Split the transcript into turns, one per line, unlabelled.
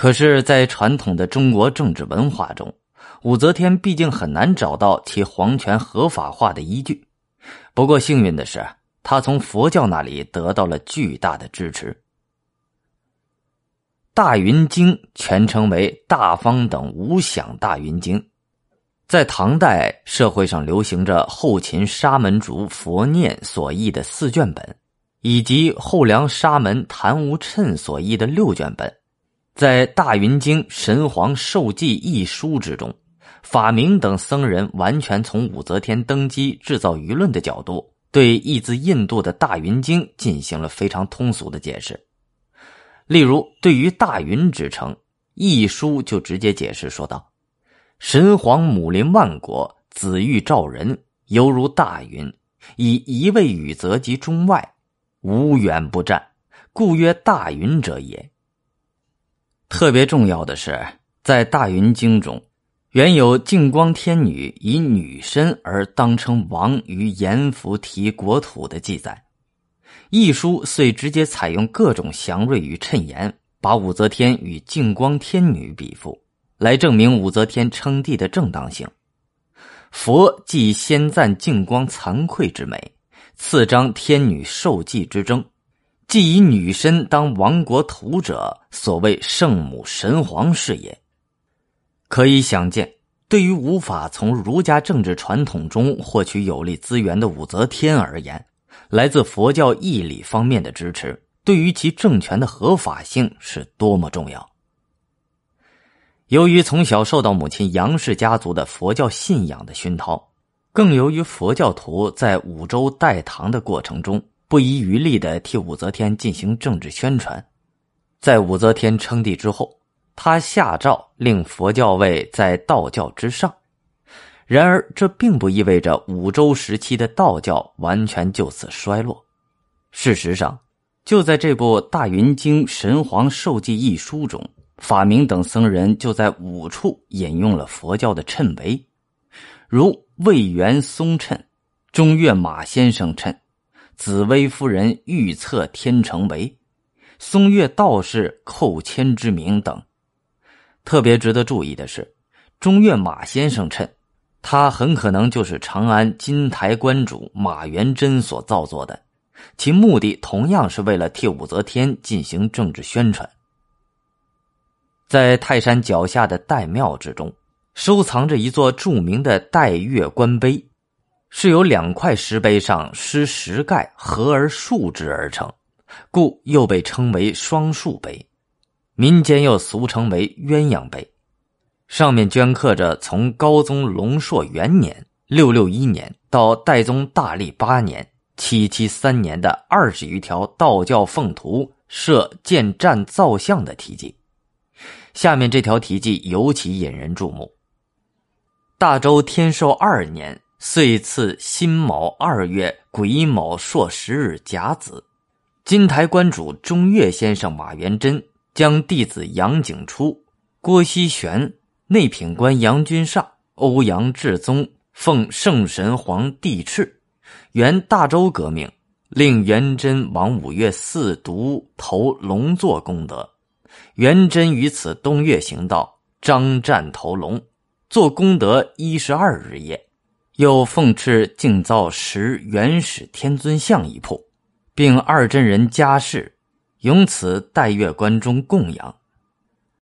可是，在传统的中国政治文化中，武则天毕竟很难找到其皇权合法化的依据。不过，幸运的是，她从佛教那里得到了巨大的支持。大云经全称为《大方等无想大云经》，在唐代社会上流行着后秦沙门竺佛念所译的四卷本，以及后梁沙门昙无谶所译的六卷本。在《大云经神皇授记一书》之中，法明等僧人完全从武则天登基制造舆论的角度，对译自印度的《大云经》进行了非常通俗的解释。例如，对于“大云”之称，一书就直接解释说道：“神皇母临万国，子欲召人，犹如大云，以一位宇泽及中外，无远不战，故曰大云者也。”特别重要的是，在《大云经》中，原有净光天女以女身而当称王于阎浮提国土的记载。一书遂直接采用各种祥瑞与衬言，把武则天与净光天女比附，来证明武则天称帝的正当性。佛既先赞净光惭愧之美，次章天女受祭之争。既以女身当亡国图者，所谓圣母神皇是也。可以想见，对于无法从儒家政治传统中获取有利资源的武则天而言，来自佛教义理方面的支持，对于其政权的合法性是多么重要。由于从小受到母亲杨氏家族的佛教信仰的熏陶，更由于佛教徒在五州代唐的过程中。不遗余力的替武则天进行政治宣传，在武则天称帝之后，他下诏令佛教位在道教之上。然而，这并不意味着武周时期的道教完全就此衰落。事实上，就在这部《大云经神皇授记一书》中，法明等僧人就在五处引用了佛教的谶纬，如魏元松谶、中岳马先生谶。紫薇夫人预测天成为，松岳道士寇谦之名等。特别值得注意的是，中岳马先生称，他很可能就是长安金台观主马元贞所造作的，其目的同样是为了替武则天进行政治宣传。在泰山脚下的岱庙之中，收藏着一座著名的岱岳观碑。是由两块石碑上施石盖合而竖之而成，故又被称为双竖碑。民间又俗称为鸳鸯碑。上面镌刻着从高宗龙朔元年（六六一年）到代宗大历八年（七七三年）的二十余条道教奉图设建站造像的题记。下面这条题记尤其引人注目：大周天寿二年。岁次辛卯二月癸卯朔十日甲子，金台观主中岳先生马元贞将弟子杨景初、郭希玄、内品官杨君上、欧阳志宗奉圣神皇帝敕，原大周革命，令元贞往五月四渎投龙座功德。元贞于此东岳行道，张战投龙，做功德一十二日夜。又奉敕敬造十元始天尊像一铺，并二真人家事，永此待月观中供养。